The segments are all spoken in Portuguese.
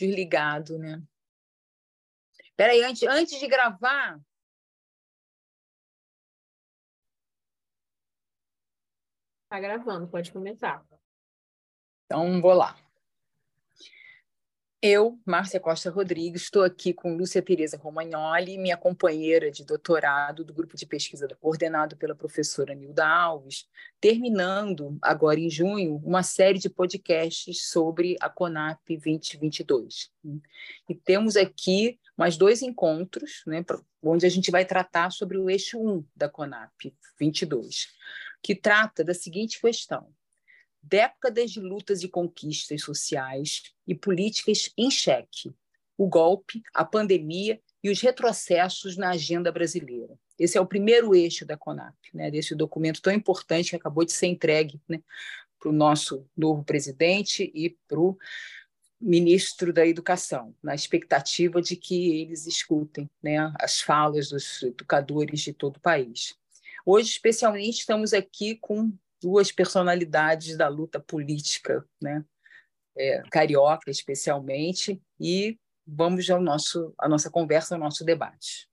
desligado, né? Peraí, antes, antes de gravar. Tá gravando, pode começar. Então, vou lá. Eu, Márcia Costa Rodrigues, estou aqui com Lúcia Tereza Romagnoli, minha companheira de doutorado do grupo de pesquisa coordenado pela professora Nilda Alves, terminando agora em junho uma série de podcasts sobre a CONAP 2022. E temos aqui mais dois encontros, né, onde a gente vai tratar sobre o eixo 1 da CONAP 22, que trata da seguinte questão: décadas de lutas e conquistas sociais e políticas em xeque, o golpe, a pandemia e os retrocessos na agenda brasileira. Esse é o primeiro eixo da CONAP, né, desse documento tão importante que acabou de ser entregue né, para o nosso novo presidente e para o ministro da Educação, na expectativa de que eles escutem né, as falas dos educadores de todo o país. Hoje, especialmente, estamos aqui com duas personalidades da luta política, né? É, carioca especialmente, e vamos ao nosso a nossa conversa, ao nosso debate.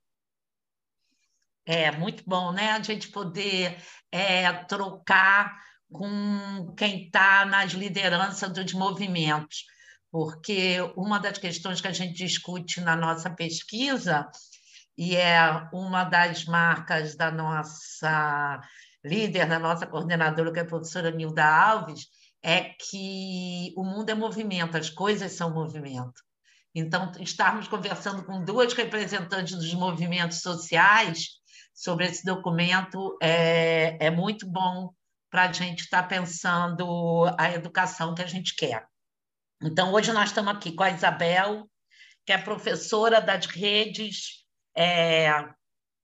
É muito bom, né? A gente poder é, trocar com quem está nas lideranças dos movimentos, porque uma das questões que a gente discute na nossa pesquisa e é uma das marcas da nossa líder, da nossa coordenadora, que é a professora Nilda Alves, é que o mundo é movimento, as coisas são movimento. Então, estarmos conversando com duas representantes dos movimentos sociais sobre esse documento é, é muito bom para a gente estar tá pensando a educação que a gente quer. Então, hoje nós estamos aqui com a Isabel, que é professora das redes é,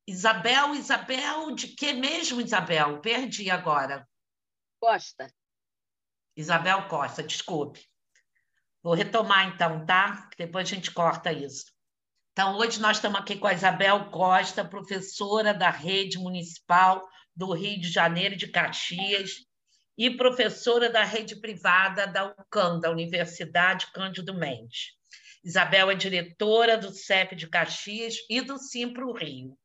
Isabel, Isabel, de que mesmo, Isabel? Perdi agora. Costa. Isabel Costa, desculpe. Vou retomar então, tá? Depois a gente corta isso. Então, hoje nós estamos aqui com a Isabel Costa, professora da Rede Municipal do Rio de Janeiro de Caxias e professora da rede privada da UCAM, da Universidade Cândido Mendes. Isabel é diretora do CEP de Caxias e do Simpro Rio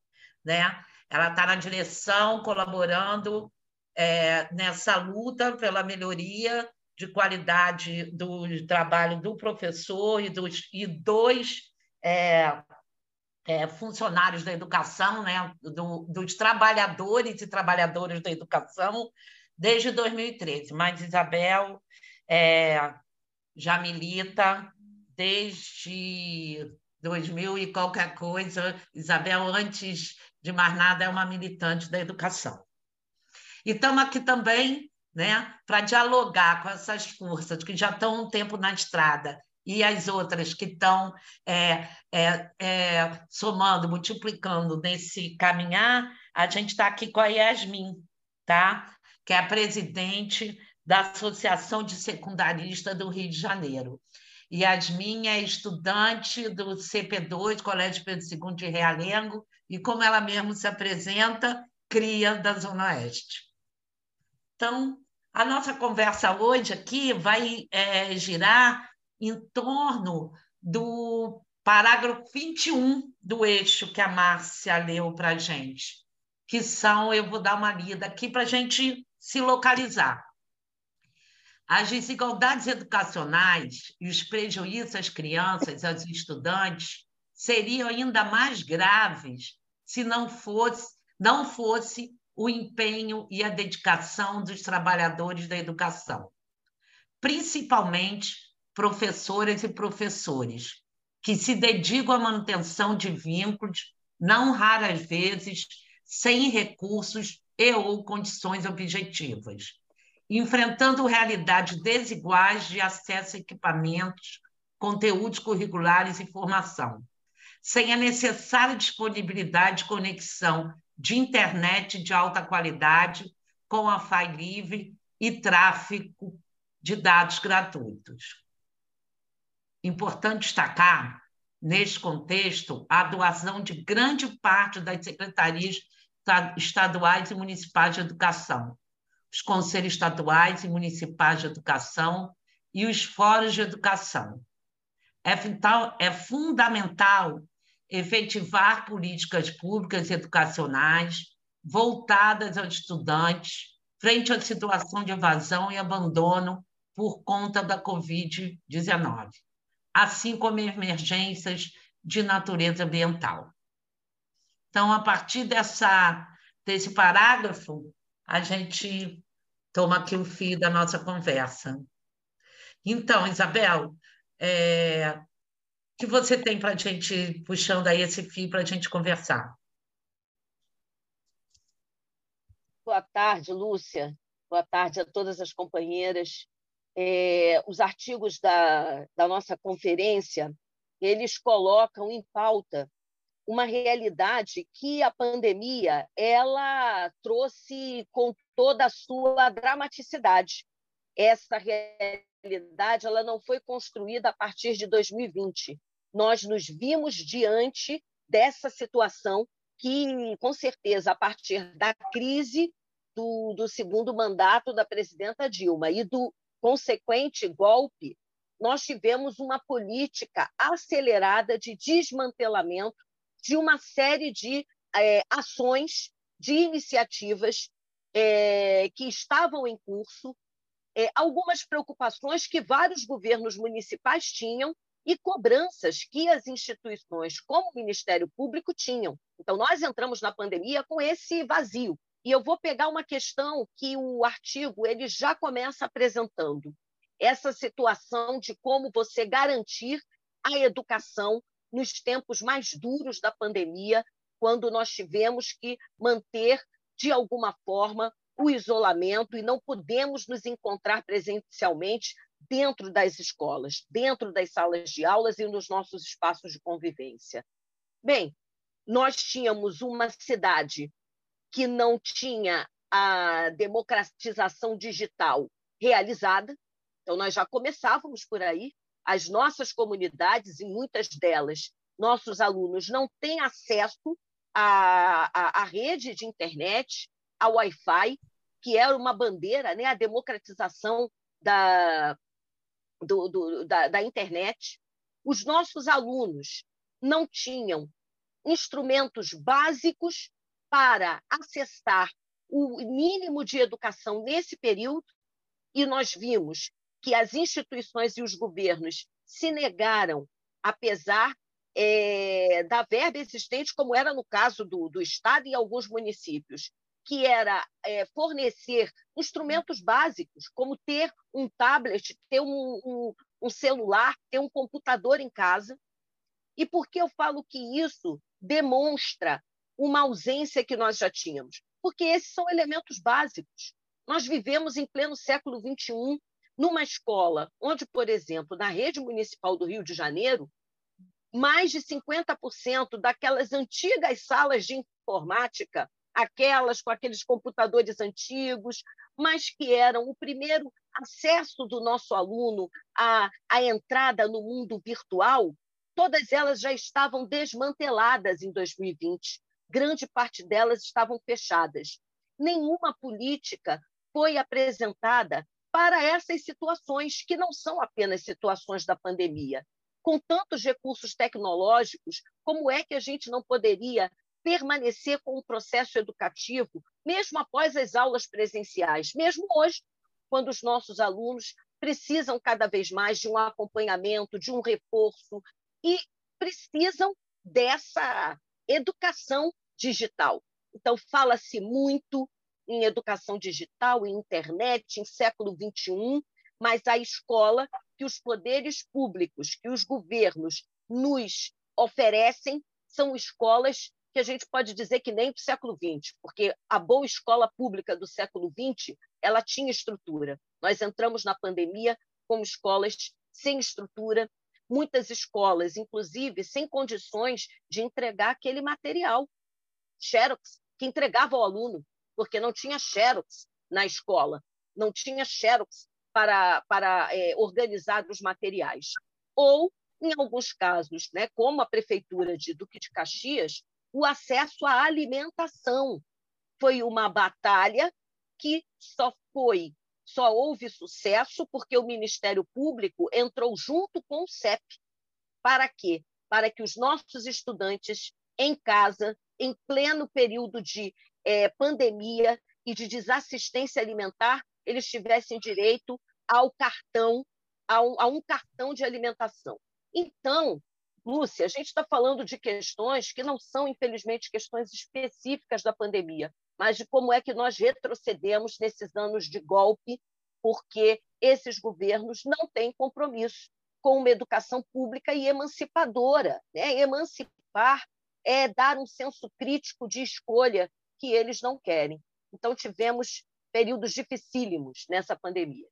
né? Ela está na direção, colaborando é, nessa luta pela melhoria de qualidade do trabalho do professor e dos, e dos é, é, funcionários da educação, né? Do, dos trabalhadores e trabalhadoras da educação, desde 2013. Mas Isabel é, já milita desde 2000 e qualquer coisa. Isabel, antes de mais nada, é uma militante da educação. E estamos aqui também né, para dialogar com essas forças que já estão um tempo na estrada e as outras que estão é, é, é, somando, multiplicando nesse caminhar, a gente está aqui com a Yasmin, tá? que é a presidente da Associação de Secundaristas do Rio de Janeiro. Yasmin é estudante do CP2, Colégio Pedro II de Realengo, e como ela mesmo se apresenta, cria da Zona Oeste. Então, a nossa conversa hoje aqui vai é, girar em torno do parágrafo 21 do eixo que a Márcia leu para a gente, que são, eu vou dar uma lida aqui para a gente se localizar. As desigualdades educacionais e os prejuízos às crianças, aos estudantes, seriam ainda mais graves se não fosse, não fosse o empenho e a dedicação dos trabalhadores da educação, principalmente professoras e professores, que se dedicam à manutenção de vínculos, não raras vezes sem recursos e ou condições objetivas, enfrentando realidades desiguais de acesso a equipamentos, conteúdos curriculares e formação sem a necessária disponibilidade de conexão de internet de alta qualidade com Wi-Fi livre e tráfego de dados gratuitos. Importante destacar, neste contexto, a doação de grande parte das secretarias estaduais e municipais de educação, os conselhos estaduais e municipais de educação e os fóruns de educação, é, é fundamental efetivar políticas públicas educacionais voltadas aos estudantes frente à situação de evasão e abandono por conta da Covid-19, assim como emergências de natureza ambiental. Então, a partir dessa, desse parágrafo, a gente toma aqui o fio da nossa conversa. Então, Isabel, é, o que você tem para a gente, puxando aí esse fio para a gente conversar? Boa tarde, Lúcia. Boa tarde a todas as companheiras. É, os artigos da, da nossa conferência, eles colocam em pauta uma realidade que a pandemia ela trouxe com toda a sua dramaticidade. Essa realidade ela não foi construída a partir de 2020. Nós nos vimos diante dessa situação que, com certeza, a partir da crise do, do segundo mandato da presidenta Dilma e do consequente golpe, nós tivemos uma política acelerada de desmantelamento de uma série de é, ações, de iniciativas é, que estavam em curso, é, algumas preocupações que vários governos municipais tinham e cobranças que as instituições, como o Ministério Público, tinham. Então, nós entramos na pandemia com esse vazio. E eu vou pegar uma questão que o artigo ele já começa apresentando. Essa situação de como você garantir a educação nos tempos mais duros da pandemia, quando nós tivemos que manter, de alguma forma, o isolamento e não podemos nos encontrar presencialmente dentro das escolas, dentro das salas de aulas e nos nossos espaços de convivência. Bem, nós tínhamos uma cidade que não tinha a democratização digital realizada. Então, nós já começávamos por aí. As nossas comunidades, em muitas delas, nossos alunos não têm acesso à, à, à rede de internet, ao Wi-Fi, que era uma bandeira, né? a democratização da, do, do, da, da internet. Os nossos alunos não tinham instrumentos básicos para acessar o mínimo de educação nesse período, e nós vimos que as instituições e os governos se negaram, apesar é, da verba existente, como era no caso do, do Estado e alguns municípios, que era é, fornecer instrumentos básicos, como ter um tablet, ter um, um, um celular, ter um computador em casa. E por que eu falo que isso demonstra uma ausência que nós já tínhamos? Porque esses são elementos básicos. Nós vivemos em pleno século XXI, numa escola onde, por exemplo, na rede municipal do Rio de Janeiro, mais de 50% daquelas antigas salas de informática, aquelas com aqueles computadores antigos, mas que eram o primeiro acesso do nosso aluno à, à entrada no mundo virtual, todas elas já estavam desmanteladas em 2020 grande parte delas estavam fechadas. Nenhuma política foi apresentada para essas situações, que não são apenas situações da pandemia. Com tantos recursos tecnológicos, como é que a gente não poderia permanecer com o processo educativo, mesmo após as aulas presenciais, mesmo hoje, quando os nossos alunos precisam cada vez mais de um acompanhamento, de um reforço e precisam dessa educação digital. Então, fala-se muito em educação digital, em internet, em século XXI, mas a escola que os poderes públicos, que os governos nos oferecem, são escolas que a gente pode dizer que nem do século XX, porque a boa escola pública do século XX ela tinha estrutura. Nós entramos na pandemia com escolas sem estrutura, muitas escolas, inclusive, sem condições de entregar aquele material. Xerox, que entregava ao aluno, porque não tinha Xerox na escola, não tinha Xerox para, para é, organizar os materiais. Ou, em alguns casos, né, como a Prefeitura de Duque de Caxias, o acesso à alimentação. Foi uma batalha que só foi só houve sucesso porque o Ministério Público entrou junto com o CEP para quê? Para que os nossos estudantes em casa, em pleno período de é, pandemia e de desassistência alimentar, eles tivessem direito ao cartão, a um, a um cartão de alimentação. Então, Lúcia, a gente está falando de questões que não são, infelizmente, questões específicas da pandemia, mas de como é que nós retrocedemos nesses anos de golpe, porque esses governos não têm compromisso com uma educação pública e emancipadora. Né? Emancipar é dar um senso crítico de escolha que eles não querem. Então, tivemos períodos dificílimos nessa pandemia.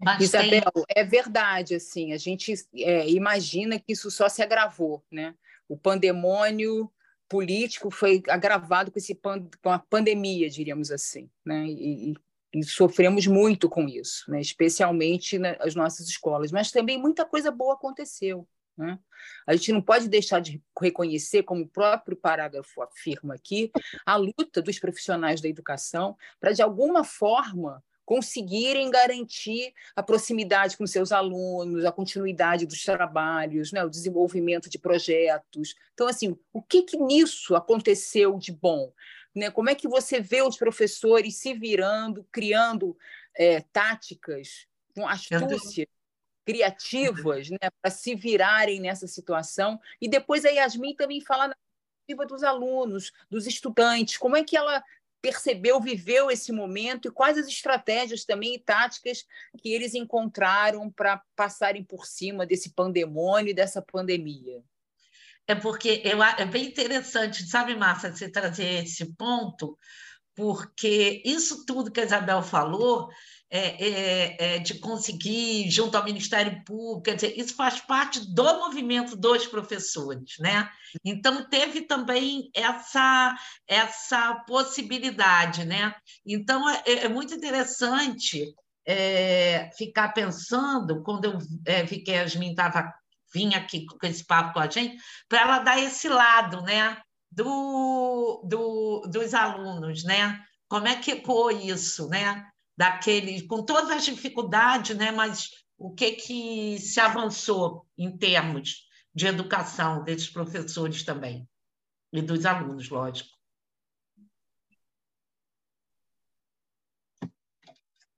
Mas Isabel, é verdade, assim, a gente é, imagina que isso só se agravou, né? O pandemônio político foi agravado com, esse, com a pandemia, diríamos assim, né? E, e, e sofremos muito com isso, né? especialmente nas nossas escolas. Mas também muita coisa boa aconteceu. Né? A gente não pode deixar de reconhecer, como o próprio parágrafo afirma aqui, a luta dos profissionais da educação para, de alguma forma, conseguirem garantir a proximidade com seus alunos, a continuidade dos trabalhos, né, o desenvolvimento de projetos. Então, assim, o que, que nisso aconteceu de bom? Né? Como é que você vê os professores se virando, criando é, táticas com astúcia, criativas, né, para se virarem nessa situação? E depois a Yasmin também fala na perspectiva dos alunos, dos estudantes, como é que ela percebeu, viveu esse momento e quais as estratégias também e táticas que eles encontraram para passarem por cima desse pandemônio dessa pandemia? É porque eu, é bem interessante, sabe, Márcia, você trazer esse ponto, porque isso tudo que a Isabel falou é, é, é, de conseguir, junto ao Ministério Público, quer dizer, isso faz parte do movimento dos professores, né? Então, teve também essa, essa possibilidade, né? Então, é, é muito interessante é, ficar pensando, quando eu é, vi que a Yasmin estava vinha aqui com esse papo com a gente, para ela dar esse lado, né? Do, do, dos alunos, né? Como é que foi isso, né? Daquele, com todas as dificuldades, né? mas o que, que se avançou em termos de educação desses professores também, e dos alunos, lógico.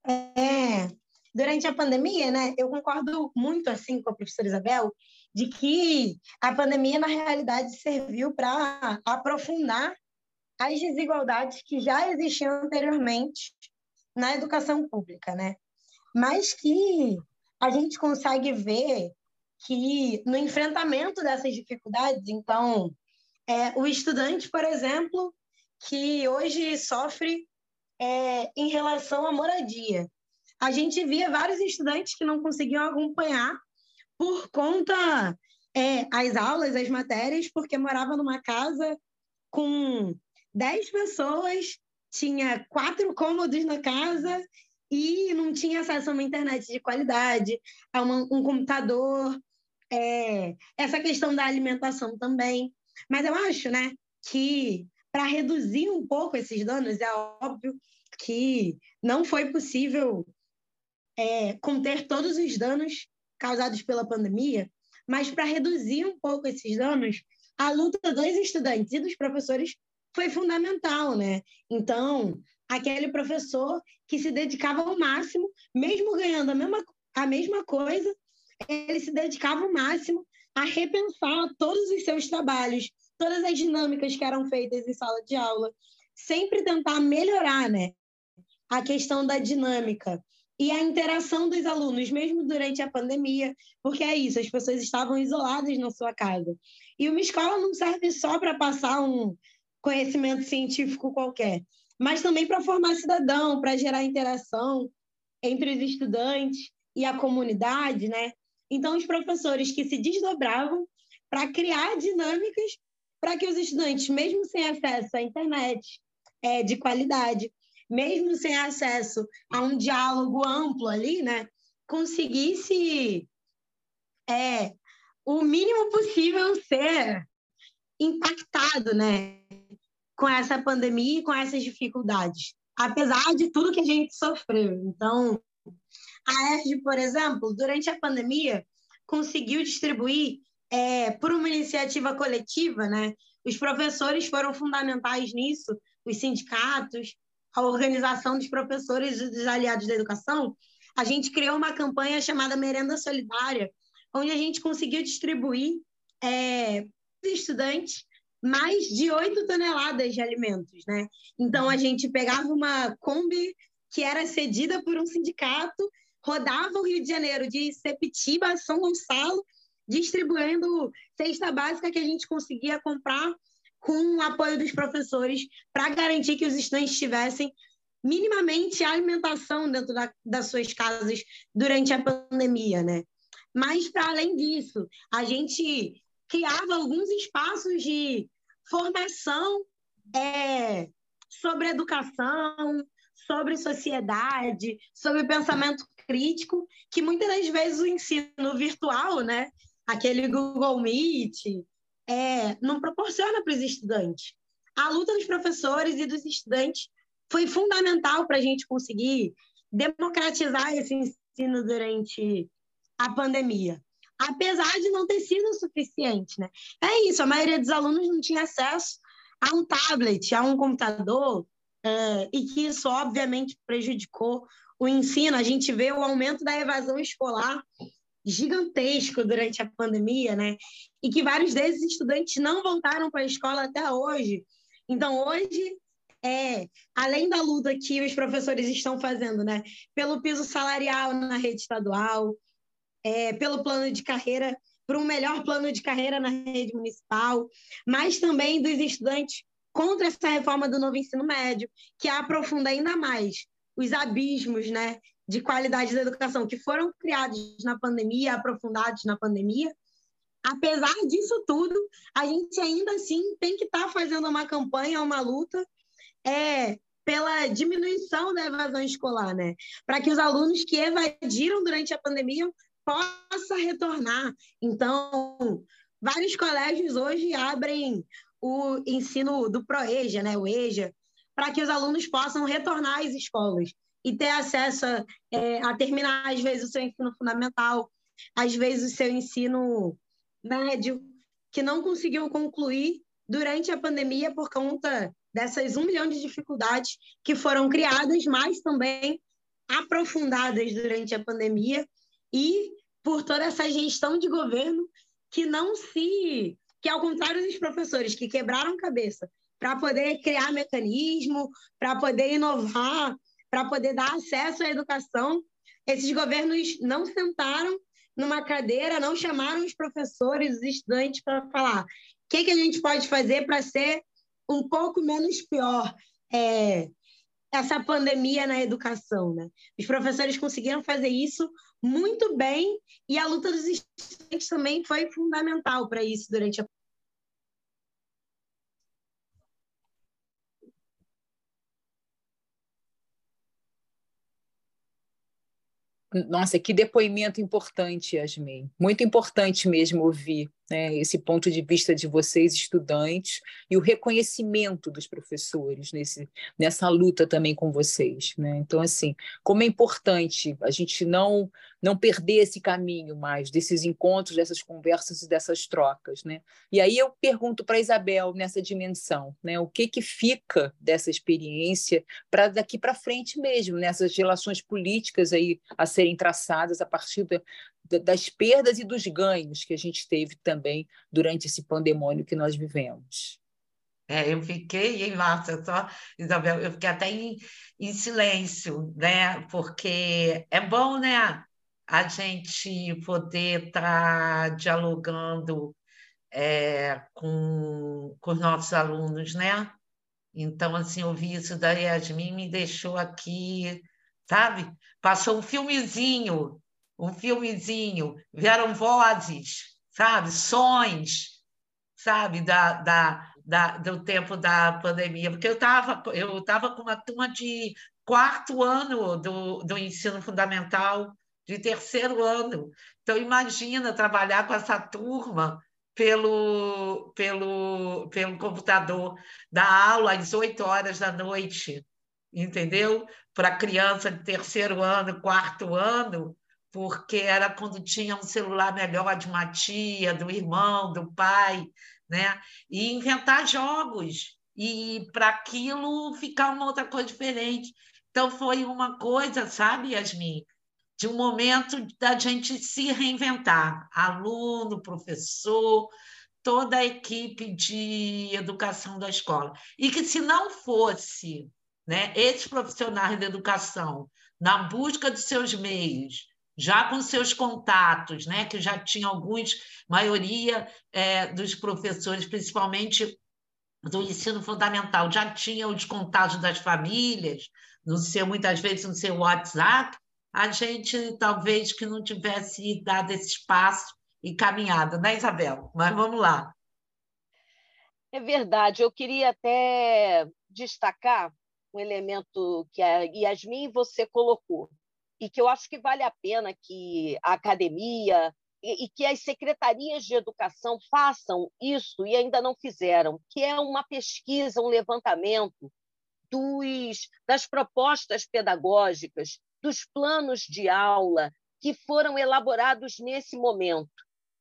É, durante a pandemia, né, eu concordo muito assim com a professora Isabel, de que a pandemia, na realidade, serviu para aprofundar as desigualdades que já existiam anteriormente na educação pública, né? Mas que a gente consegue ver que no enfrentamento dessas dificuldades, então, é, o estudante, por exemplo, que hoje sofre é, em relação à moradia. A gente via vários estudantes que não conseguiam acompanhar por conta é, as aulas, as matérias, porque morava numa casa com 10 pessoas tinha quatro cômodos na casa e não tinha acesso a uma internet de qualidade, a uma, um computador, é, essa questão da alimentação também. Mas eu acho né, que para reduzir um pouco esses danos, é óbvio que não foi possível é, conter todos os danos causados pela pandemia, mas para reduzir um pouco esses danos, a luta dos estudantes e dos professores foi fundamental, né? Então, aquele professor que se dedicava ao máximo, mesmo ganhando a mesma, a mesma coisa, ele se dedicava ao máximo a repensar todos os seus trabalhos, todas as dinâmicas que eram feitas em sala de aula, sempre tentar melhorar, né? A questão da dinâmica e a interação dos alunos, mesmo durante a pandemia, porque é isso, as pessoas estavam isoladas na sua casa. E uma escola não serve só para passar um, conhecimento científico qualquer, mas também para formar cidadão, para gerar interação entre os estudantes e a comunidade, né? Então, os professores que se desdobravam para criar dinâmicas para que os estudantes, mesmo sem acesso à internet é, de qualidade, mesmo sem acesso a um diálogo amplo ali, né, conseguisse é, o mínimo possível ser impactado, né, com essa pandemia e com essas dificuldades, apesar de tudo que a gente sofreu. Então, a ERG, por exemplo, durante a pandemia, conseguiu distribuir é, por uma iniciativa coletiva, né? Os professores foram fundamentais nisso, os sindicatos, a organização dos professores e dos aliados da educação. A gente criou uma campanha chamada Merenda Solidária, onde a gente conseguiu distribuir é, estudantes mais de 8 toneladas de alimentos, né? Então a gente pegava uma Kombi que era cedida por um sindicato, rodava o Rio de Janeiro de Sepitiba a São Gonçalo, distribuindo cesta básica que a gente conseguia comprar com o apoio dos professores para garantir que os estudantes tivessem minimamente alimentação dentro da, das suas casas durante a pandemia, né? Mas, para além disso, a gente criava alguns espaços de formação é, sobre educação, sobre sociedade, sobre pensamento crítico, que muitas das vezes o ensino virtual, né, aquele Google Meet, é, não proporciona para os estudantes. A luta dos professores e dos estudantes foi fundamental para a gente conseguir democratizar esse ensino durante a pandemia apesar de não ter sido suficiente, né? É isso, a maioria dos alunos não tinha acesso a um tablet, a um computador, é, e que isso obviamente prejudicou o ensino. A gente vê o aumento da evasão escolar gigantesco durante a pandemia, né? E que vários desses estudantes não voltaram para a escola até hoje. Então, hoje, é, além da luta que os professores estão fazendo, né, pelo piso salarial na rede estadual, é, pelo plano de carreira, para um melhor plano de carreira na rede municipal, mas também dos estudantes contra essa reforma do novo ensino médio, que aprofunda ainda mais os abismos né, de qualidade da educação que foram criados na pandemia, aprofundados na pandemia. Apesar disso tudo, a gente ainda assim tem que estar tá fazendo uma campanha, uma luta é, pela diminuição da evasão escolar, né? Para que os alunos que evadiram durante a pandemia possa retornar. Então, vários colégios hoje abrem o ensino do ProEja, né, o EJA, para que os alunos possam retornar às escolas e ter acesso a, é, a terminar, às vezes, o seu ensino fundamental, às vezes, o seu ensino médio, que não conseguiu concluir durante a pandemia por conta dessas um milhão de dificuldades que foram criadas, mas também aprofundadas durante a pandemia e por toda essa gestão de governo que não se. que, ao contrário dos professores que quebraram cabeça para poder criar mecanismo, para poder inovar, para poder dar acesso à educação, esses governos não sentaram numa cadeira, não chamaram os professores, os estudantes para falar o que, que a gente pode fazer para ser um pouco menos pior. É, essa pandemia na educação, né? Os professores conseguiram fazer isso muito bem e a luta dos estudantes também foi fundamental para isso durante a Nossa, que depoimento importante, Yasmin. Muito importante mesmo ouvir né, esse ponto de vista de vocês, estudantes, e o reconhecimento dos professores nesse, nessa luta também com vocês. Né? Então, assim, como é importante a gente não, não perder esse caminho mais desses encontros, dessas conversas e dessas trocas. Né? E aí eu pergunto para a Isabel nessa dimensão, né, o que, que fica dessa experiência para daqui para frente mesmo, nessas relações políticas aí a serem traçadas a partir da, das perdas e dos ganhos que a gente teve também durante esse pandemônio que nós vivemos. É, eu fiquei, hein, Márcia, só, Isabel, eu fiquei até em, em silêncio, né? Porque é bom, né, a gente poder estar tá dialogando é, com, com os nossos alunos, né? Então, assim, ouvir isso da Yasmin me deixou aqui, sabe? Passou um filmezinho um filmezinho, vieram vozes, sabe, sons, sabe, da, da, da, do tempo da pandemia, porque eu estava eu tava com uma turma de quarto ano do, do ensino fundamental, de terceiro ano. Então, imagina trabalhar com essa turma pelo, pelo, pelo computador, dar aula às 8 horas da noite, entendeu? Para criança de terceiro ano, quarto ano, porque era quando tinha um celular melhor de uma tia, do irmão, do pai, né? E inventar jogos e para aquilo ficar uma outra coisa diferente. Então foi uma coisa, sabe, Yasmin, de um momento da gente se reinventar, aluno, professor, toda a equipe de educação da escola. E que se não fosse né, esses profissionais de educação na busca de seus meios, já com seus contatos, né, que já tinha alguns, maioria é, dos professores, principalmente do ensino fundamental, já tinha os contatos das famílias, no seu, muitas vezes no seu WhatsApp, a gente talvez que não tivesse dado esse espaço e caminhada, né, Isabel? Mas vamos lá. É verdade, eu queria até destacar um elemento que a Yasmin você colocou, e que eu acho que vale a pena que a academia e, e, que as secretarias de educação façam isso e ainda não fizeram, que é uma pesquisa, um levantamento dos, das propostas pedagógicas, dos planos de aula que foram elaborados nesse momento,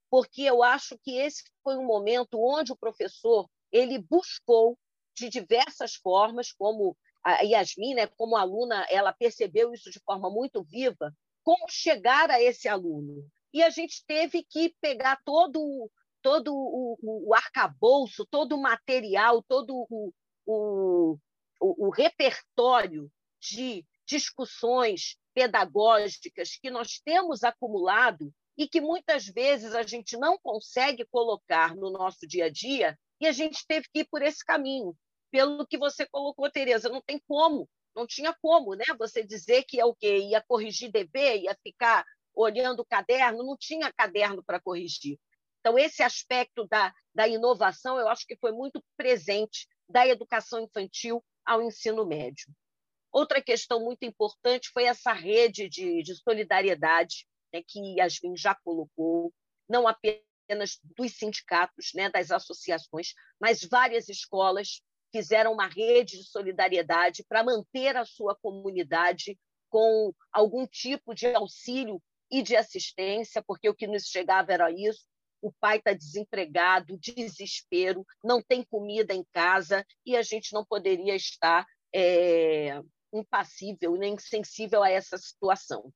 porque eu acho que esse foi um momento onde o professor ele buscou de diversas formas, como a Yasmin, né, como aluna, ela percebeu isso de forma muito viva, como chegar a esse aluno. E a gente teve que pegar todo, todo o, o, o arcabouço, todo o material, todo o, o, o, o repertório de discussões pedagógicas que nós temos acumulado e que muitas vezes a gente não consegue colocar no nosso dia a dia, e a gente teve que ir por esse caminho pelo que você colocou, Tereza. Não tem como, não tinha como, né? Você dizer que é o quê? Ia corrigir dever, ia ficar olhando o caderno, não tinha caderno para corrigir. Então, esse aspecto da, da inovação, eu acho que foi muito presente da educação infantil ao ensino médio. Outra questão muito importante foi essa rede de, de solidariedade né, que Yasmin já colocou, não apenas dos sindicatos, né, das associações, mas várias escolas fizeram uma rede de solidariedade para manter a sua comunidade com algum tipo de auxílio e de assistência, porque o que nos chegava era isso. O pai está desempregado, desespero, não tem comida em casa e a gente não poderia estar é, impassível nem insensível a essa situação.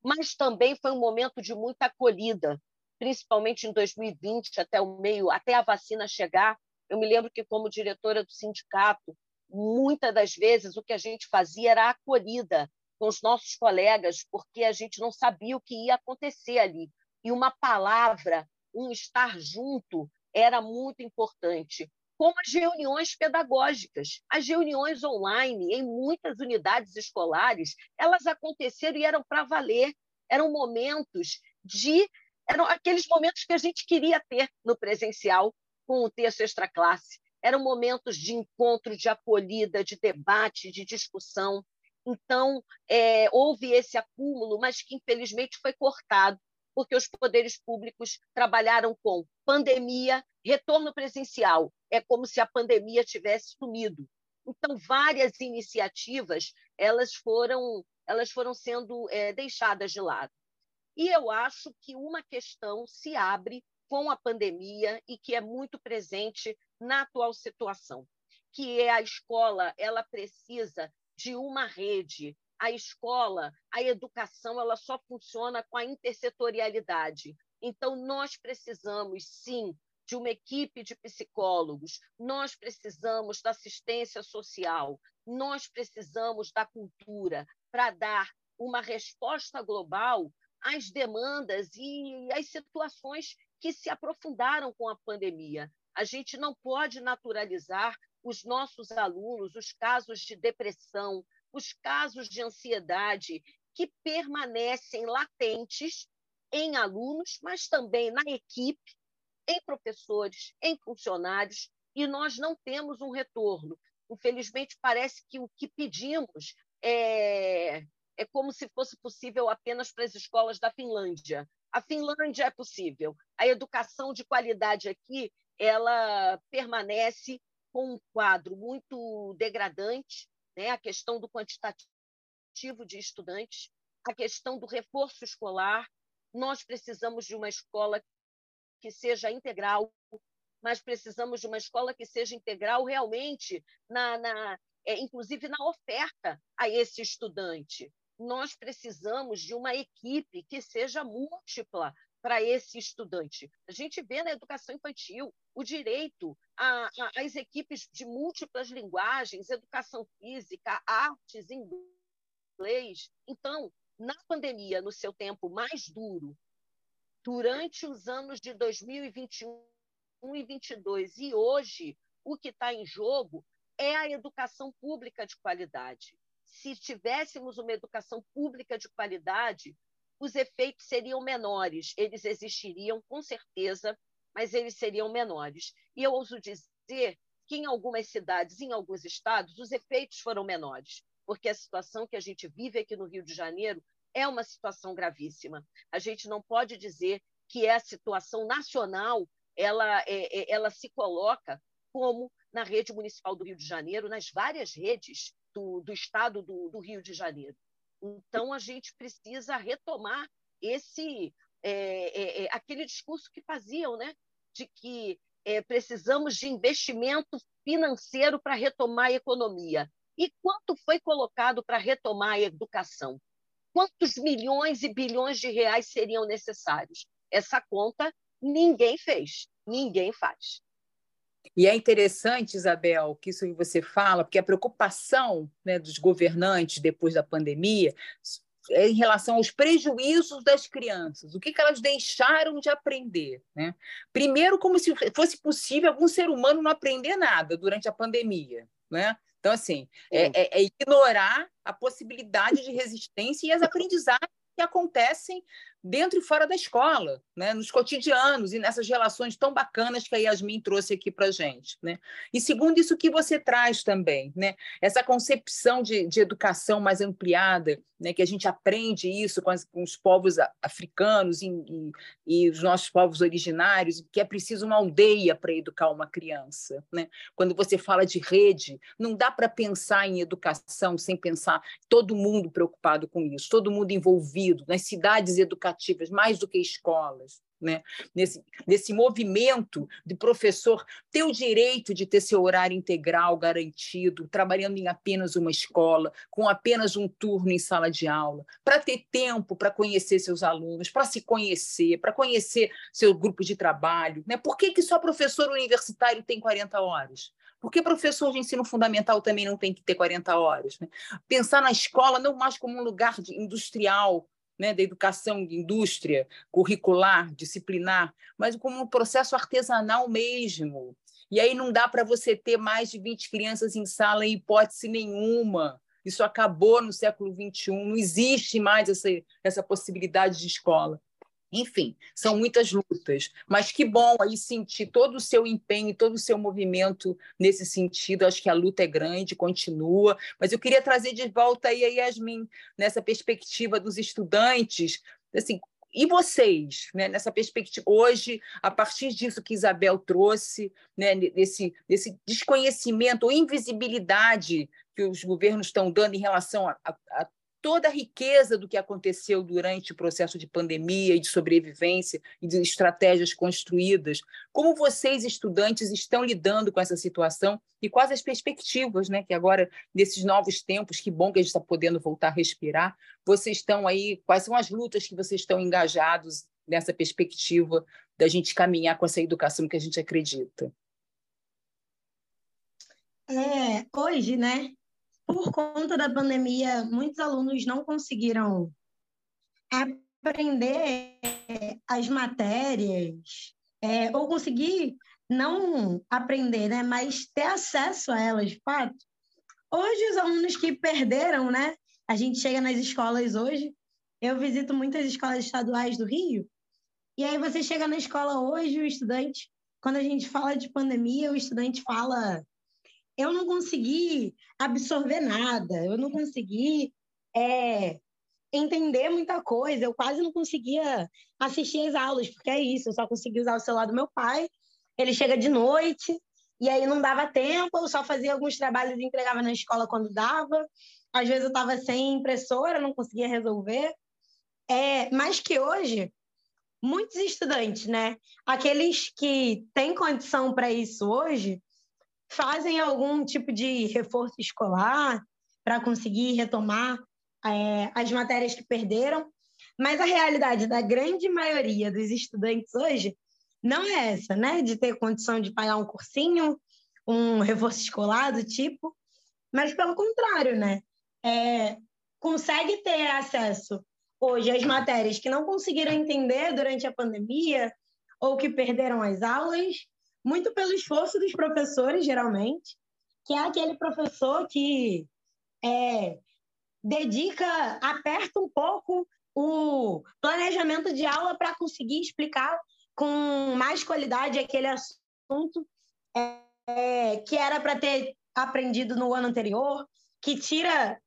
Mas também foi um momento de muita acolhida, principalmente em 2020, até o meio, até a vacina chegar, eu me lembro que, como diretora do sindicato, muitas das vezes o que a gente fazia era acolhida com os nossos colegas, porque a gente não sabia o que ia acontecer ali. E uma palavra, um estar junto, era muito importante. Como as reuniões pedagógicas, as reuniões online em muitas unidades escolares, elas aconteceram e eram para valer. Eram momentos de eram aqueles momentos que a gente queria ter no presencial, com o texto extra classe. Eram momentos de encontro, de acolhida, de debate, de discussão. Então, é, houve esse acúmulo, mas que infelizmente foi cortado, porque os poderes públicos trabalharam com pandemia, retorno presencial. É como se a pandemia tivesse sumido. Então, várias iniciativas elas foram, elas foram sendo é, deixadas de lado. E eu acho que uma questão se abre com a pandemia e que é muito presente na atual situação, que é a escola, ela precisa de uma rede. A escola, a educação, ela só funciona com a intersetorialidade. Então, nós precisamos, sim, de uma equipe de psicólogos, nós precisamos da assistência social, nós precisamos da cultura para dar uma resposta global às demandas e às situações que se aprofundaram com a pandemia. A gente não pode naturalizar os nossos alunos, os casos de depressão, os casos de ansiedade que permanecem latentes em alunos, mas também na equipe, em professores, em funcionários, e nós não temos um retorno. Infelizmente, parece que o que pedimos é, é como se fosse possível apenas para as escolas da Finlândia. A Finlândia é possível. A educação de qualidade aqui, ela permanece com um quadro muito degradante, né? A questão do quantitativo de estudantes. a questão do reforço escolar. Nós precisamos de uma escola que seja integral, mas precisamos de uma escola que seja integral realmente, na, na é, inclusive na oferta a esse estudante. Nós precisamos de uma equipe que seja múltipla para esse estudante. A gente vê na educação infantil o direito às equipes de múltiplas linguagens, educação física, artes, inglês. Então, na pandemia, no seu tempo mais duro, durante os anos de 2021 e 2022 e hoje, o que está em jogo é a educação pública de qualidade. Se tivéssemos uma educação pública de qualidade, os efeitos seriam menores. Eles existiriam, com certeza, mas eles seriam menores. E eu ouso dizer que em algumas cidades, em alguns estados, os efeitos foram menores, porque a situação que a gente vive aqui no Rio de Janeiro é uma situação gravíssima. A gente não pode dizer que a situação nacional ela, é, é, ela se coloca como na rede municipal do Rio de Janeiro, nas várias redes do, do estado do, do Rio de Janeiro. Então, a gente precisa retomar esse é, é, é, aquele discurso que faziam, né? de que é, precisamos de investimento financeiro para retomar a economia. E quanto foi colocado para retomar a educação? Quantos milhões e bilhões de reais seriam necessários? Essa conta ninguém fez, ninguém faz. E é interessante, Isabel, que isso que você fala, porque a preocupação né, dos governantes depois da pandemia é em relação aos prejuízos das crianças, o que, que elas deixaram de aprender. Né? Primeiro, como se fosse possível algum ser humano não aprender nada durante a pandemia. Né? Então, assim, é, é, é ignorar a possibilidade de resistência e as aprendizagens que acontecem dentro e fora da escola, né? nos cotidianos e nessas relações tão bacanas que a Yasmin trouxe aqui para a gente. Né? E segundo isso que você traz também, né? essa concepção de, de educação mais ampliada, né? que a gente aprende isso com, as, com os povos africanos e, e, e, os nossos povos originários, que é preciso uma aldeia para educar uma criança. Né? Quando você fala de rede, não dá para pensar em educação sem pensar todo mundo preocupado com isso, todo mundo envolvido, nas cidades educativas mais do que escolas. Né? Nesse, nesse movimento de professor ter o direito de ter seu horário integral garantido, trabalhando em apenas uma escola, com apenas um turno em sala de aula, para ter tempo para conhecer seus alunos, para se conhecer, para conhecer seu grupo de trabalho. Né? Por que, que só professor universitário tem 40 horas? Por que professor de ensino fundamental também não tem que ter 40 horas? Né? Pensar na escola não mais como um lugar industrial, né, da educação de indústria curricular, disciplinar, mas como um processo artesanal mesmo. E aí não dá para você ter mais de 20 crianças em sala em hipótese nenhuma. Isso acabou no século XXI, não existe mais essa, essa possibilidade de escola. Enfim, são muitas lutas, mas que bom aí sentir todo o seu empenho, todo o seu movimento nesse sentido. Acho que a luta é grande, continua, mas eu queria trazer de volta aí a Yasmin, nessa perspectiva dos estudantes, assim, e vocês, né, nessa perspectiva, hoje, a partir disso que Isabel trouxe, né, desse, desse desconhecimento ou invisibilidade que os governos estão dando em relação a, a, a toda a riqueza do que aconteceu durante o processo de pandemia e de sobrevivência e de estratégias construídas. Como vocês, estudantes, estão lidando com essa situação e quais as perspectivas, né? Que agora, nesses novos tempos, que bom que a gente está podendo voltar a respirar, vocês estão aí, quais são as lutas que vocês estão engajados nessa perspectiva da gente caminhar com essa educação que a gente acredita? É, hoje, né, por conta da pandemia, muitos alunos não conseguiram aprender as matérias, é, ou conseguir não aprender, né, mas ter acesso a elas, de fato. Hoje, os alunos que perderam, né, a gente chega nas escolas hoje, eu visito muitas escolas estaduais do Rio, e aí você chega na escola hoje, o estudante, quando a gente fala de pandemia, o estudante fala eu não consegui absorver nada, eu não consegui é, entender muita coisa, eu quase não conseguia assistir às aulas, porque é isso, eu só conseguia usar o celular do meu pai, ele chega de noite, e aí não dava tempo, eu só fazia alguns trabalhos e entregava na escola quando dava, às vezes eu estava sem impressora, não conseguia resolver. É, mas que hoje, muitos estudantes, né, aqueles que têm condição para isso hoje, fazem algum tipo de reforço escolar para conseguir retomar é, as matérias que perderam. Mas a realidade da grande maioria dos estudantes hoje não é essa, né? De ter condição de pagar um cursinho, um reforço escolar do tipo, mas pelo contrário, né? É, consegue ter acesso hoje às matérias que não conseguiram entender durante a pandemia ou que perderam as aulas, muito pelo esforço dos professores, geralmente, que é aquele professor que é, dedica, aperta um pouco o planejamento de aula para conseguir explicar com mais qualidade aquele assunto é, que era para ter aprendido no ano anterior, que tira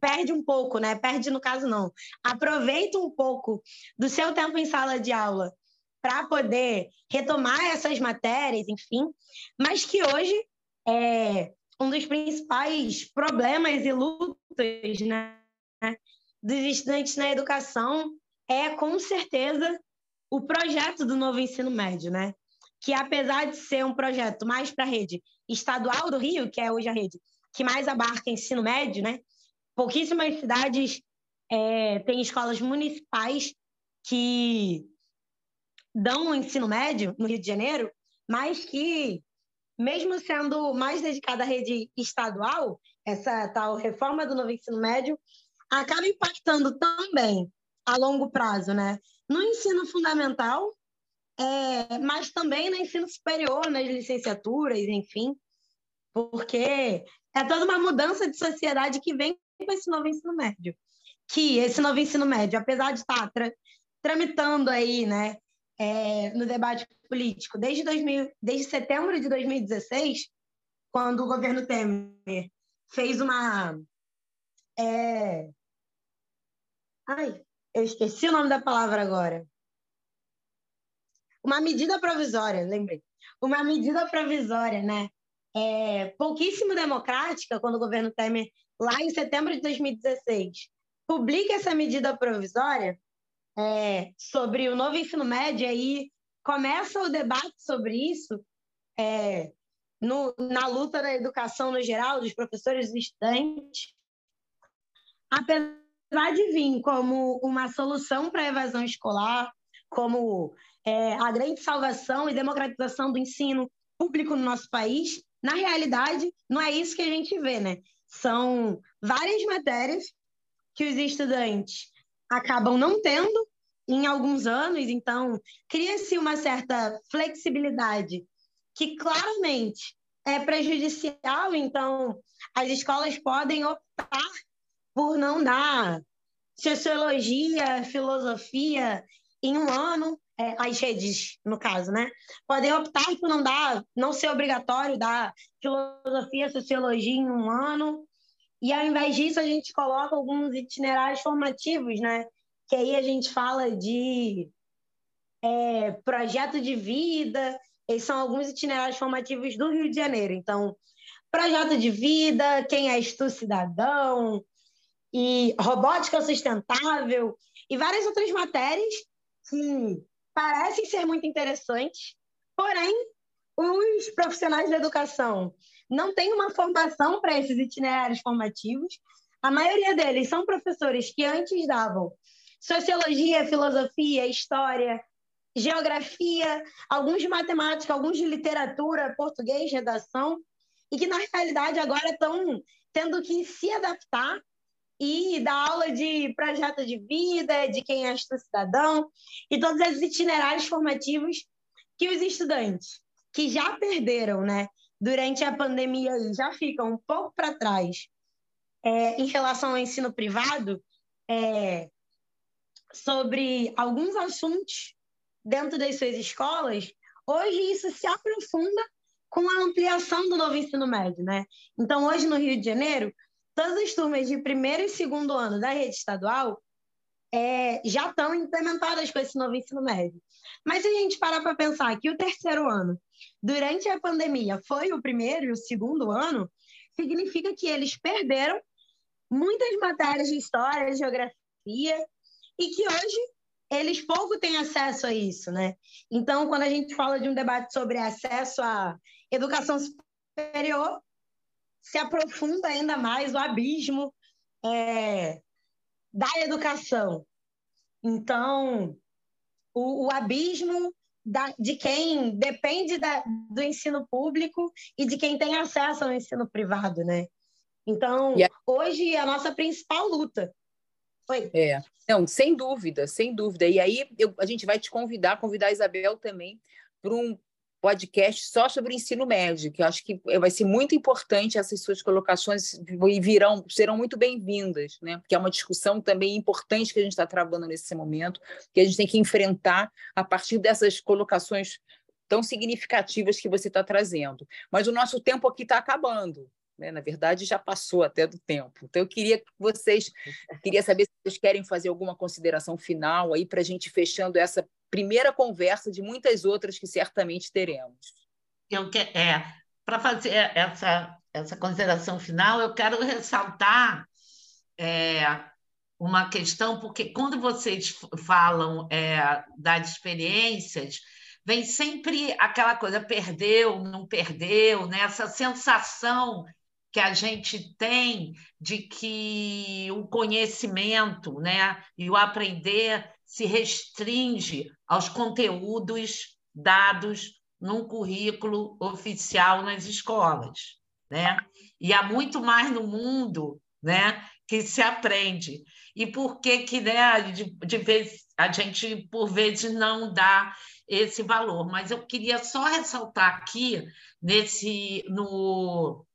perde um pouco, né? Perde no caso não. Aproveita um pouco do seu tempo em sala de aula para poder retomar essas matérias, enfim, mas que hoje é um dos principais problemas e lutas, né, dos estudantes na educação é com certeza o projeto do novo ensino médio, né? Que apesar de ser um projeto mais para a rede estadual do Rio, que é hoje a rede que mais abarca ensino médio, né? Pouquíssimas cidades é, têm escolas municipais que dão o ensino médio no Rio de Janeiro, mas que, mesmo sendo mais dedicada à rede estadual, essa tal reforma do novo ensino médio acaba impactando também a longo prazo, né? No ensino fundamental, é, mas também no ensino superior, nas licenciaturas, enfim, porque é toda uma mudança de sociedade que vem com esse novo ensino médio. Que esse novo ensino médio, apesar de estar tra tramitando aí, né, é, no debate político desde, 2000, desde setembro de 2016, quando o governo Temer fez uma. É... Ai, eu esqueci o nome da palavra agora. Uma medida provisória, lembrei. Uma medida provisória, né? É, pouquíssimo democrática, quando o governo Temer, lá em setembro de 2016, publica essa medida provisória é, sobre o novo ensino médio, aí começa o debate sobre isso é, no, na luta da educação no geral, dos professores e estudantes, apesar de vir como uma solução para a evasão escolar, como é, a grande salvação e democratização do ensino público no nosso país, na realidade, não é isso que a gente vê, né? São várias matérias que os estudantes acabam não tendo em alguns anos, então cria-se uma certa flexibilidade que claramente é prejudicial, então as escolas podem optar por não dar sociologia, filosofia em um ano, é, as redes, no caso, né? Podem optar por não dar, não ser obrigatório dar filosofia, sociologia em um ano, e ao invés disso a gente coloca alguns itinerários formativos, né? Que aí a gente fala de é, projeto de vida, esses são alguns itinerários formativos do Rio de Janeiro. Então, projeto de vida, quem és tu cidadão, e robótica sustentável, e várias outras matérias que parecem ser muito interessantes, porém, os profissionais da educação não têm uma formação para esses itinerários formativos. A maioria deles são professores que antes davam sociologia, filosofia, história, geografia, alguns de matemática, alguns de literatura, português, redação, e que na realidade agora estão tendo que se adaptar e dar aula de projeto de vida, de quem é o cidadão, e todos esses itinerários formativos que os estudantes que já perderam, né, durante a pandemia, já ficam um pouco para trás é, em relação ao ensino privado, é, sobre alguns assuntos dentro das suas escolas, hoje isso se aprofunda com a ampliação do novo ensino médio, né? Então, hoje no Rio de Janeiro, todas as turmas de primeiro e segundo ano da rede estadual é, já estão implementadas com esse novo ensino médio. Mas se a gente parar para pensar que o terceiro ano, durante a pandemia, foi o primeiro e o segundo ano, significa que eles perderam muitas matérias de história, geografia, e que hoje eles pouco têm acesso a isso, né? Então, quando a gente fala de um debate sobre acesso à educação superior, se aprofunda ainda mais o abismo é, da educação. Então, o, o abismo da, de quem depende da, do ensino público e de quem tem acesso ao ensino privado, né? Então, yeah. hoje a nossa principal luta Oi. É, não, sem dúvida, sem dúvida. E aí eu, a gente vai te convidar, convidar a Isabel também para um podcast só sobre o ensino médio, que eu acho que vai ser muito importante essas suas colocações e virão, serão muito bem-vindas, né? Porque é uma discussão também importante que a gente está travando nesse momento, que a gente tem que enfrentar a partir dessas colocações tão significativas que você está trazendo. Mas o nosso tempo aqui está acabando né? na verdade já passou até do tempo. Então eu queria que vocês, queria saber se vocês querem fazer alguma consideração final aí para a gente fechando essa primeira conversa de muitas outras que certamente teremos. Eu que, é para fazer essa essa consideração final, eu quero ressaltar é, uma questão, porque quando vocês falam é, das experiências, vem sempre aquela coisa, perdeu, não perdeu, né? essa sensação que a gente tem de que o conhecimento né, e o aprender se restringe aos conteúdos dados num currículo oficial nas escolas. Né? E há muito mais no mundo né, que se aprende. E por que, que né, de, de vez, a gente, por vezes, não dá esse valor? Mas eu queria só ressaltar aqui, nesse no,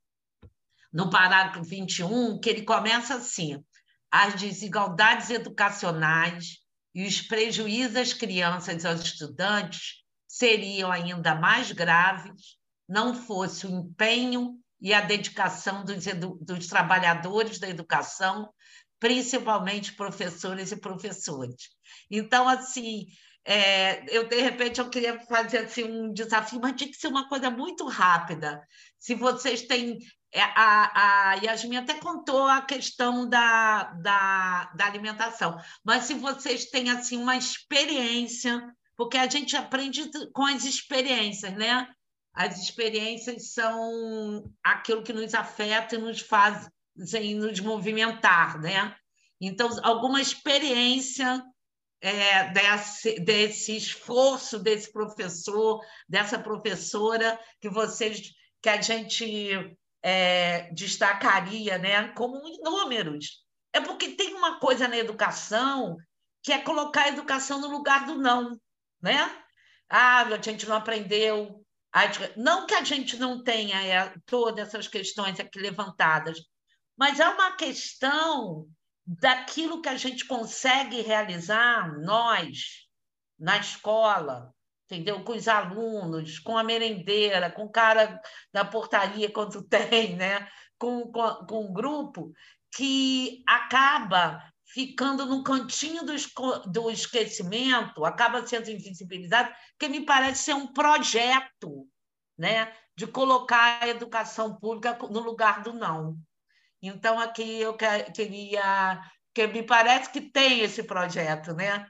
no parágrafo 21, que ele começa assim: as desigualdades educacionais e os prejuízos às crianças e aos estudantes seriam ainda mais graves não fosse o empenho e a dedicação dos, dos trabalhadores da educação, principalmente professores e professores. Então, assim, é, eu de repente eu queria fazer assim, um desafio, mas tinha que ser uma coisa muito rápida. Se vocês têm a, a Yasmin até contou a questão da, da, da alimentação, mas se vocês têm assim uma experiência, porque a gente aprende com as experiências, né? As experiências são aquilo que nos afeta e nos faz nos movimentar, né? Então, alguma experiência é, desse, desse esforço desse professor, dessa professora que vocês que a gente é, destacaria né, como números. É porque tem uma coisa na educação que é colocar a educação no lugar do não. Né? Ah, a gente não aprendeu. Não que a gente não tenha é, todas essas questões aqui levantadas, mas é uma questão daquilo que a gente consegue realizar, nós, na escola, entendeu? Com os alunos, com a merendeira, com o cara da portaria quando tem, né? com, com, com um grupo que acaba ficando no cantinho do, do esquecimento, acaba sendo invisibilizado, que me parece ser um projeto né? de colocar a educação pública no lugar do não. Então, aqui eu queria, que me parece que tem esse projeto, né?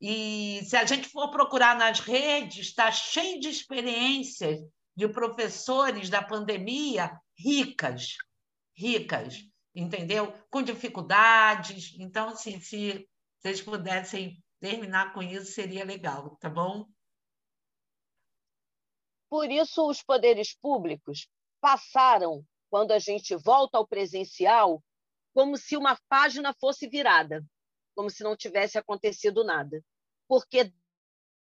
E se a gente for procurar nas redes, está cheio de experiências de professores da pandemia ricas, ricas, entendeu? Com dificuldades. Então, assim, se vocês pudessem terminar com isso, seria legal, tá bom? Por isso, os poderes públicos passaram, quando a gente volta ao presencial, como se uma página fosse virada como se não tivesse acontecido nada. Porque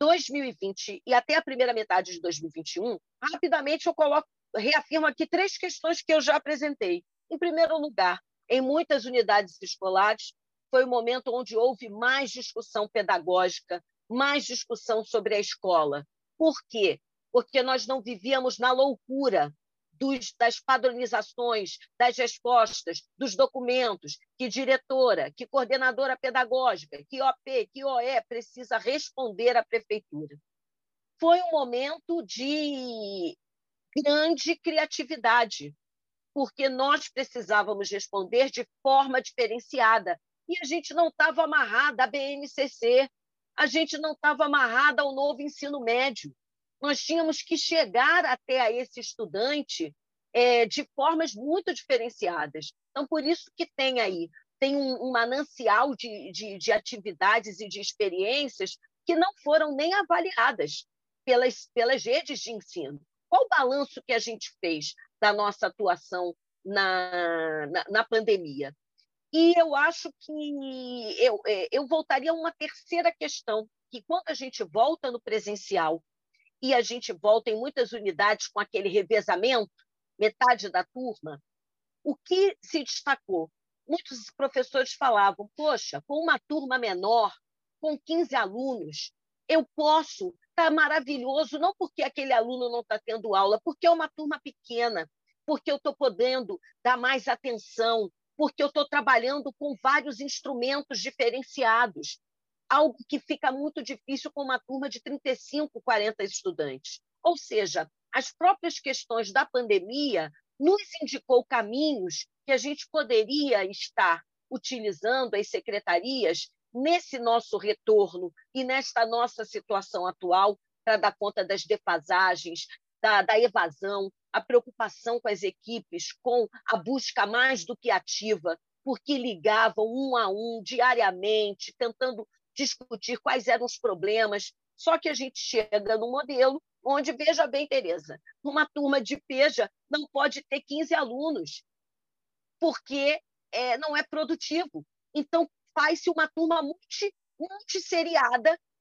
2020 e até a primeira metade de 2021, rapidamente eu coloco, reafirmo aqui três questões que eu já apresentei. Em primeiro lugar, em muitas unidades escolares, foi o momento onde houve mais discussão pedagógica, mais discussão sobre a escola. Por quê? Porque nós não vivíamos na loucura dos, das padronizações, das respostas, dos documentos, que diretora, que coordenadora pedagógica, que OP, que OE precisa responder à prefeitura. Foi um momento de grande criatividade, porque nós precisávamos responder de forma diferenciada. E a gente não estava amarrada à BNCC, a gente não estava amarrada ao novo ensino médio. Nós tínhamos que chegar até a esse estudante é, de formas muito diferenciadas. Então, por isso que tem aí tem um, um manancial de, de, de atividades e de experiências que não foram nem avaliadas pelas, pelas redes de ensino. Qual o balanço que a gente fez da nossa atuação na, na, na pandemia? E eu acho que eu, é, eu voltaria a uma terceira questão, que quando a gente volta no presencial e a gente volta em muitas unidades com aquele revezamento, metade da turma, o que se destacou? Muitos professores falavam, poxa, com uma turma menor, com 15 alunos, eu posso está maravilhoso, não porque aquele aluno não está tendo aula, porque é uma turma pequena, porque eu estou podendo dar mais atenção, porque eu estou trabalhando com vários instrumentos diferenciados, algo que fica muito difícil com uma turma de 35, 40 estudantes. Ou seja, as próprias questões da pandemia nos indicou caminhos que a gente poderia estar utilizando as secretarias nesse nosso retorno e nesta nossa situação atual para dar conta das defasagens, da, da evasão, a preocupação com as equipes, com a busca mais do que ativa, porque ligavam um a um diariamente, tentando discutir quais eram os problemas. Só que a gente chega no modelo onde, veja bem, Tereza, uma turma de PEJA não pode ter 15 alunos, porque é, não é produtivo. Então, faz-se uma turma multi,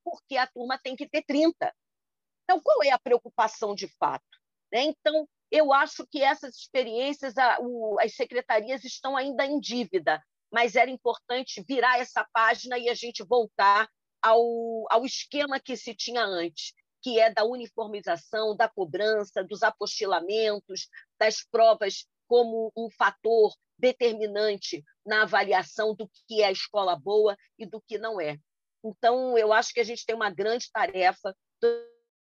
porque a turma tem que ter 30. Então, qual é a preocupação de fato? Né? Então, eu acho que essas experiências, a, o, as secretarias estão ainda em dívida, mas era importante virar essa página e a gente voltar ao, ao esquema que se tinha antes, que é da uniformização, da cobrança, dos apostilamentos, das provas como um fator determinante na avaliação do que é escola boa e do que não é. Então, eu acho que a gente tem uma grande tarefa.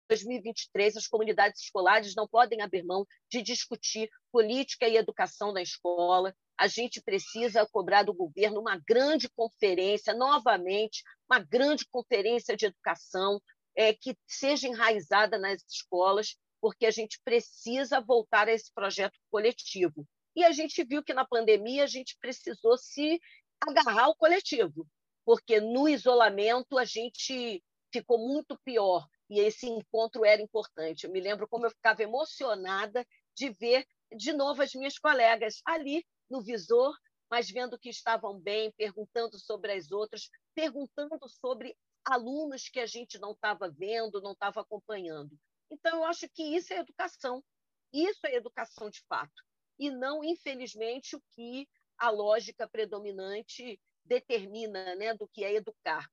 2023, as comunidades escolares não podem abrir mão de discutir política e educação na escola. A gente precisa cobrar do governo uma grande conferência, novamente, uma grande conferência de educação é, que seja enraizada nas escolas, porque a gente precisa voltar a esse projeto coletivo. E a gente viu que na pandemia a gente precisou se agarrar ao coletivo, porque no isolamento a gente ficou muito pior e esse encontro era importante. Eu me lembro como eu ficava emocionada de ver de novo as minhas colegas ali no visor, mas vendo que estavam bem, perguntando sobre as outras, perguntando sobre alunos que a gente não estava vendo, não estava acompanhando. Então, eu acho que isso é educação. Isso é educação de fato e não, infelizmente, o que a lógica predominante determina né, do que é educar.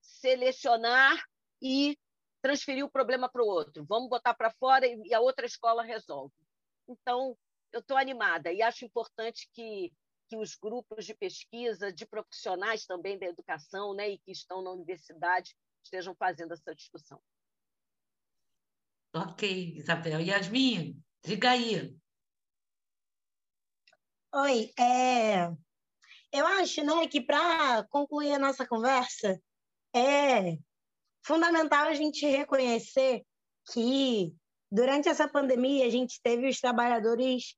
Selecionar e transferir o problema para o outro. Vamos botar para fora e a outra escola resolve. Então, eu estou animada e acho importante que, que os grupos de pesquisa, de profissionais também da educação né, e que estão na universidade, estejam fazendo essa discussão. Ok, Isabel. Yasmin, diga aí. Oi, é... eu acho né, que para concluir a nossa conversa, é fundamental a gente reconhecer que durante essa pandemia a gente teve os trabalhadores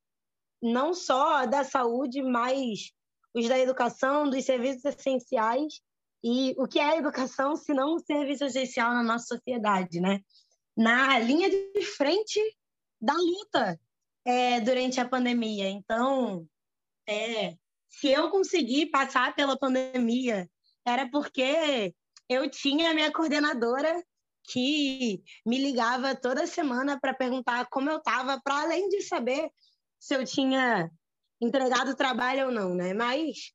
não só da saúde, mas os da educação, dos serviços essenciais. E o que é a educação, se não um serviço essencial na nossa sociedade, né? Na linha de frente da luta é, durante a pandemia. Então, é, se eu consegui passar pela pandemia, era porque eu tinha a minha coordenadora que me ligava toda semana para perguntar como eu estava, para além de saber se eu tinha entregado o trabalho ou não, né? Mas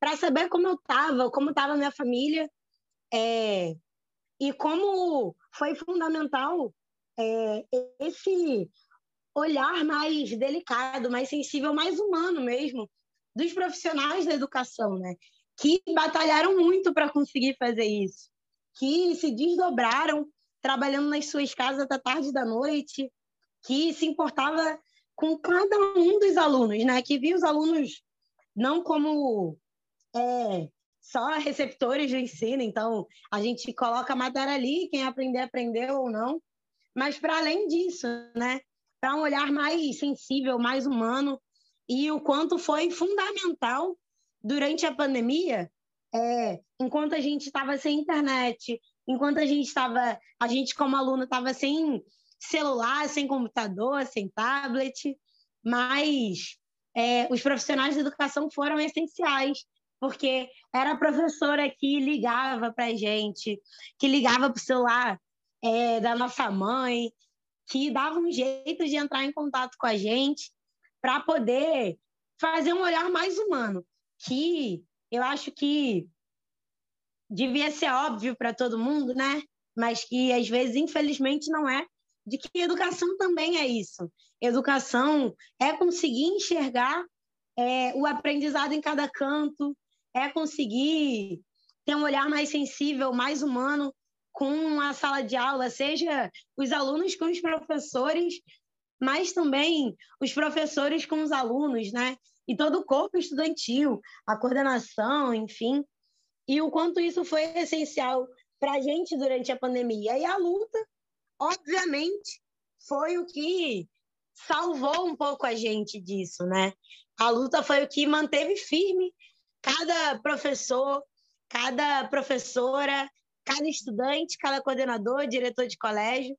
para saber como eu estava, como estava minha família, é, e como foi fundamental é, esse olhar mais delicado, mais sensível, mais humano mesmo dos profissionais da educação, né? Que batalharam muito para conseguir fazer isso, que se desdobraram trabalhando nas suas casas da tarde da noite, que se importava com cada um dos alunos, né? Que via os alunos não como é, só receptores do ensino, então a gente coloca a matéria ali, quem aprender, aprendeu ou não, mas para além disso, né? Para um olhar mais sensível, mais humano, e o quanto foi fundamental durante a pandemia, é, enquanto a gente estava sem internet, enquanto a gente estava, a gente como aluno estava sem celular, sem computador, sem tablet, mas é, os profissionais de educação foram essenciais, porque era a professora que ligava para a gente, que ligava para o celular é, da nossa mãe, que dava um jeito de entrar em contato com a gente para poder fazer um olhar mais humano, que eu acho que devia ser óbvio para todo mundo, né? Mas que às vezes, infelizmente, não é, de que educação também é isso. Educação é conseguir enxergar é, o aprendizado em cada canto, é conseguir ter um olhar mais sensível, mais humano com a sala de aula, seja os alunos com os professores, mas também os professores com os alunos, né? E todo o corpo estudantil, a coordenação, enfim. E o quanto isso foi essencial para a gente durante a pandemia. E a luta obviamente, foi o que salvou um pouco a gente disso, né? A luta foi o que manteve firme cada professor, cada professora, cada estudante, cada coordenador, diretor de colégio,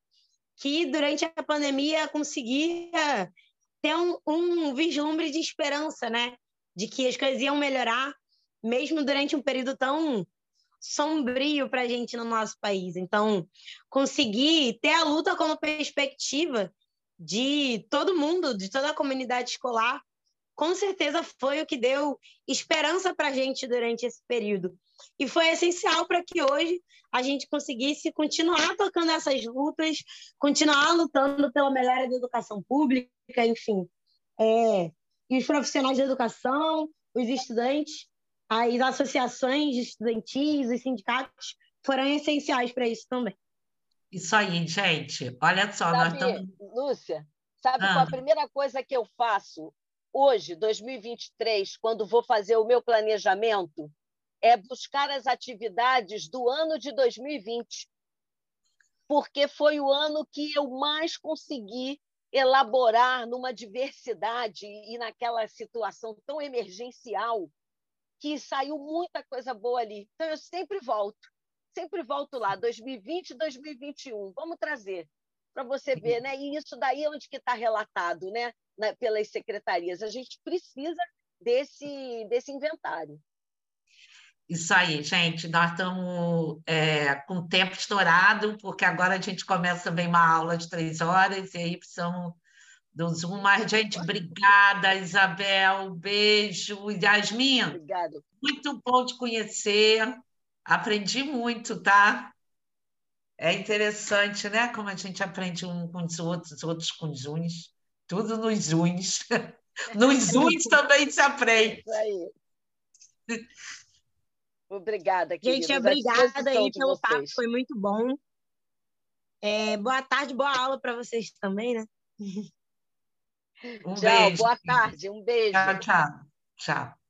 que durante a pandemia conseguia ter um, um vislumbre de esperança, né? De que as coisas iam melhorar, mesmo durante um período tão sombrio para a gente no nosso país. Então, conseguir ter a luta como perspectiva de todo mundo, de toda a comunidade escolar, com certeza foi o que deu esperança para a gente durante esse período. E foi essencial para que hoje a gente conseguisse continuar tocando essas lutas, continuar lutando pela melhora da educação pública, enfim. É, e os profissionais de educação, os estudantes, as associações estudantis, os sindicatos foram essenciais para isso também. Isso aí, gente. Olha só, sabe, nós estamos. Lúcia, sabe ah. qual a primeira coisa que eu faço hoje, 2023, quando vou fazer o meu planejamento? É buscar as atividades do ano de 2020. Porque foi o ano que eu mais consegui elaborar numa diversidade e naquela situação tão emergencial que saiu muita coisa boa ali. Então, eu sempre volto, sempre volto lá, 2020, 2021. Vamos trazer para você ver, né? E isso daí é onde que está relatado, né? Na, pelas secretarias. A gente precisa desse, desse inventário. Isso aí, gente. Nós estamos é, com o tempo estourado, porque agora a gente começa também uma aula de três horas, e aí precisamos do Zoom. Mas, gente, obrigada, Isabel. Beijo. Yasmin, Obrigada. muito bom te conhecer. Aprendi muito, tá? É interessante, né? Como a gente aprende um com os outros, os outros com os uns. Tudo nos uns. Nos uns também se aprende. Isso aí. Obrigada, queridos. Gente, obrigada aí pelo papo, foi muito bom. É, boa tarde, boa aula para vocês também, né? Um tchau, beijo. boa tarde, um beijo. Tchau, tchau. Tchau.